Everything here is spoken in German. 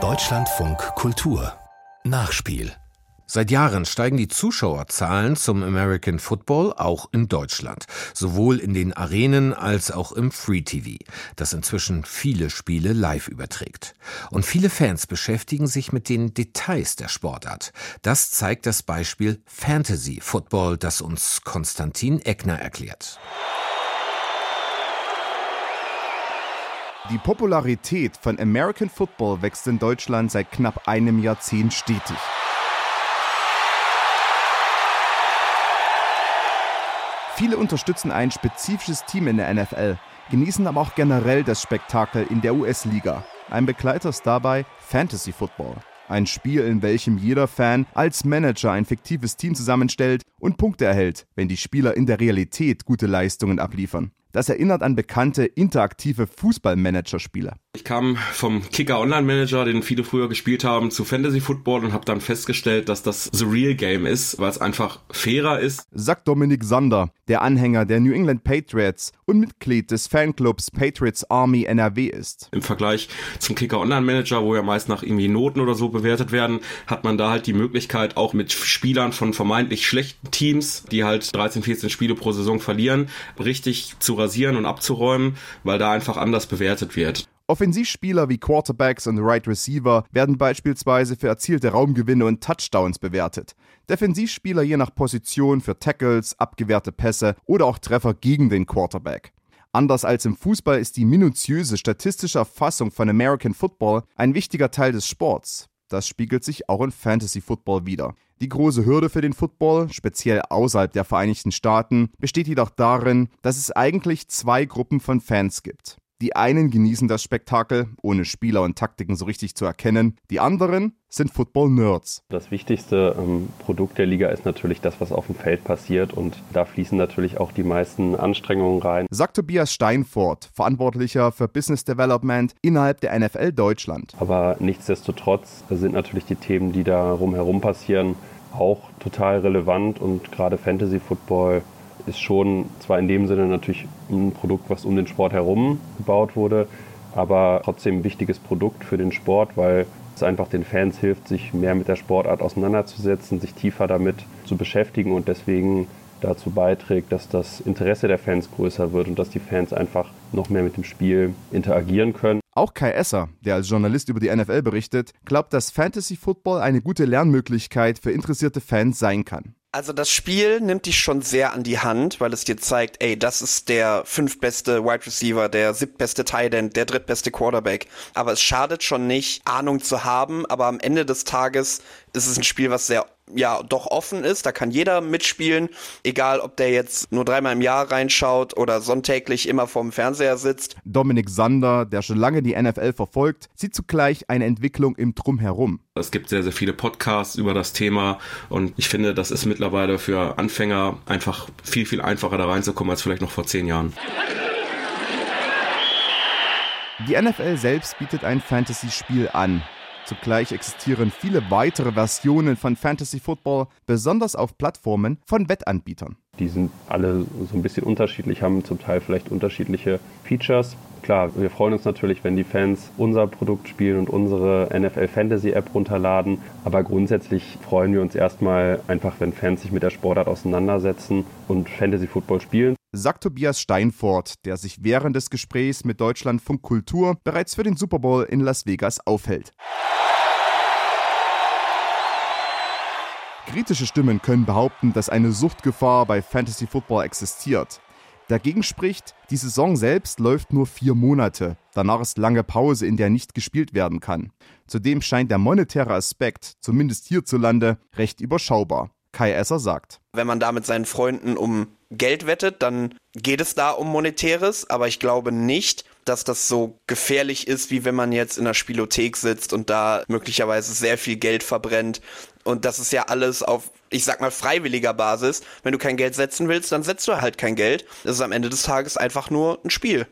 Deutschlandfunk Kultur Nachspiel Seit Jahren steigen die Zuschauerzahlen zum American Football auch in Deutschland, sowohl in den Arenen als auch im Free TV, das inzwischen viele Spiele live überträgt. Und viele Fans beschäftigen sich mit den Details der Sportart. Das zeigt das Beispiel Fantasy Football, das uns Konstantin Eckner erklärt. Die Popularität von American Football wächst in Deutschland seit knapp einem Jahrzehnt stetig. Viele unterstützen ein spezifisches Team in der NFL, genießen aber auch generell das Spektakel in der US-Liga. Ein Begleiter ist dabei Fantasy Football. Ein Spiel, in welchem jeder Fan als Manager ein fiktives Team zusammenstellt und Punkte erhält, wenn die Spieler in der Realität gute Leistungen abliefern. Das erinnert an bekannte interaktive Fußballmanager-Spiele. Ich kam vom Kicker Online Manager, den viele früher gespielt haben, zu Fantasy Football und habe dann festgestellt, dass das The Real Game ist, weil es einfach fairer ist. Sagt Dominik Sander, der Anhänger der New England Patriots und Mitglied des Fanclubs Patriots Army NRW ist. Im Vergleich zum Kicker Online Manager, wo ja meist nach irgendwie Noten oder so bewertet werden, hat man da halt die Möglichkeit, auch mit Spielern von vermeintlich schlechten Teams, die halt 13, 14 Spiele pro Saison verlieren, richtig zu rasieren und abzuräumen, weil da einfach anders bewertet wird. Offensivspieler wie Quarterbacks und Right Receiver werden beispielsweise für erzielte Raumgewinne und Touchdowns bewertet. Defensivspieler je nach Position für Tackles, abgewehrte Pässe oder auch Treffer gegen den Quarterback. Anders als im Fußball ist die minutiöse statistische Erfassung von American Football ein wichtiger Teil des Sports. Das spiegelt sich auch in Fantasy Football wieder. Die große Hürde für den Football, speziell außerhalb der Vereinigten Staaten, besteht jedoch darin, dass es eigentlich zwei Gruppen von Fans gibt. Die einen genießen das Spektakel, ohne Spieler und Taktiken so richtig zu erkennen. Die anderen sind Football-Nerds. Das wichtigste ähm, Produkt der Liga ist natürlich das, was auf dem Feld passiert. Und da fließen natürlich auch die meisten Anstrengungen rein. Sagt Tobias Steinfort, Verantwortlicher für Business Development innerhalb der NFL Deutschland. Aber nichtsdestotrotz sind natürlich die Themen, die da rumherum passieren, auch total relevant. Und gerade Fantasy Football ist schon zwar in dem Sinne natürlich ein Produkt, was um den Sport herum gebaut wurde, aber trotzdem ein wichtiges Produkt für den Sport, weil es einfach den Fans hilft, sich mehr mit der Sportart auseinanderzusetzen, sich tiefer damit zu beschäftigen und deswegen dazu beiträgt, dass das Interesse der Fans größer wird und dass die Fans einfach noch mehr mit dem Spiel interagieren können. Auch Kai Esser, der als Journalist über die NFL berichtet, glaubt, dass Fantasy Football eine gute Lernmöglichkeit für interessierte Fans sein kann. Also das Spiel nimmt dich schon sehr an die Hand, weil es dir zeigt, ey, das ist der fünftbeste Wide Receiver, der siebtbeste Tight End, der drittbeste Quarterback. Aber es schadet schon nicht, Ahnung zu haben, aber am Ende des Tages ist es ein Spiel, was sehr ja doch offen ist. Da kann jeder mitspielen, egal ob der jetzt nur dreimal im Jahr reinschaut oder sonntäglich immer vorm Fernseher sitzt. Dominik Sander, der schon lange die NFL verfolgt, sieht zugleich eine Entwicklung im Drumherum. Es gibt sehr, sehr viele Podcasts über das Thema und ich finde, das ist mittlerweile für Anfänger einfach viel, viel einfacher da reinzukommen als vielleicht noch vor zehn Jahren. Die NFL selbst bietet ein Fantasy-Spiel an. Zugleich existieren viele weitere Versionen von Fantasy Football, besonders auf Plattformen von Wettanbietern. Die sind alle so ein bisschen unterschiedlich, haben zum Teil vielleicht unterschiedliche Features. Klar, wir freuen uns natürlich, wenn die Fans unser Produkt spielen und unsere NFL Fantasy App runterladen. Aber grundsätzlich freuen wir uns erstmal einfach, wenn Fans sich mit der Sportart auseinandersetzen und Fantasy Football spielen. Sagt Tobias Steinfort, der sich während des Gesprächs mit Deutschlandfunk Kultur bereits für den Super Bowl in Las Vegas aufhält. Kritische Stimmen können behaupten, dass eine Suchtgefahr bei Fantasy Football existiert. Dagegen spricht, die Saison selbst läuft nur vier Monate. Danach ist lange Pause, in der nicht gespielt werden kann. Zudem scheint der monetäre Aspekt, zumindest hierzulande, recht überschaubar. Kai Esser sagt. Wenn man da mit seinen Freunden um Geld wettet, dann geht es da um Monetäres, aber ich glaube nicht, dass das so gefährlich ist, wie wenn man jetzt in der Spielothek sitzt und da möglicherweise sehr viel Geld verbrennt. Und das ist ja alles auf, ich sag mal, freiwilliger Basis. Wenn du kein Geld setzen willst, dann setzt du halt kein Geld. Das ist am Ende des Tages einfach nur ein Spiel.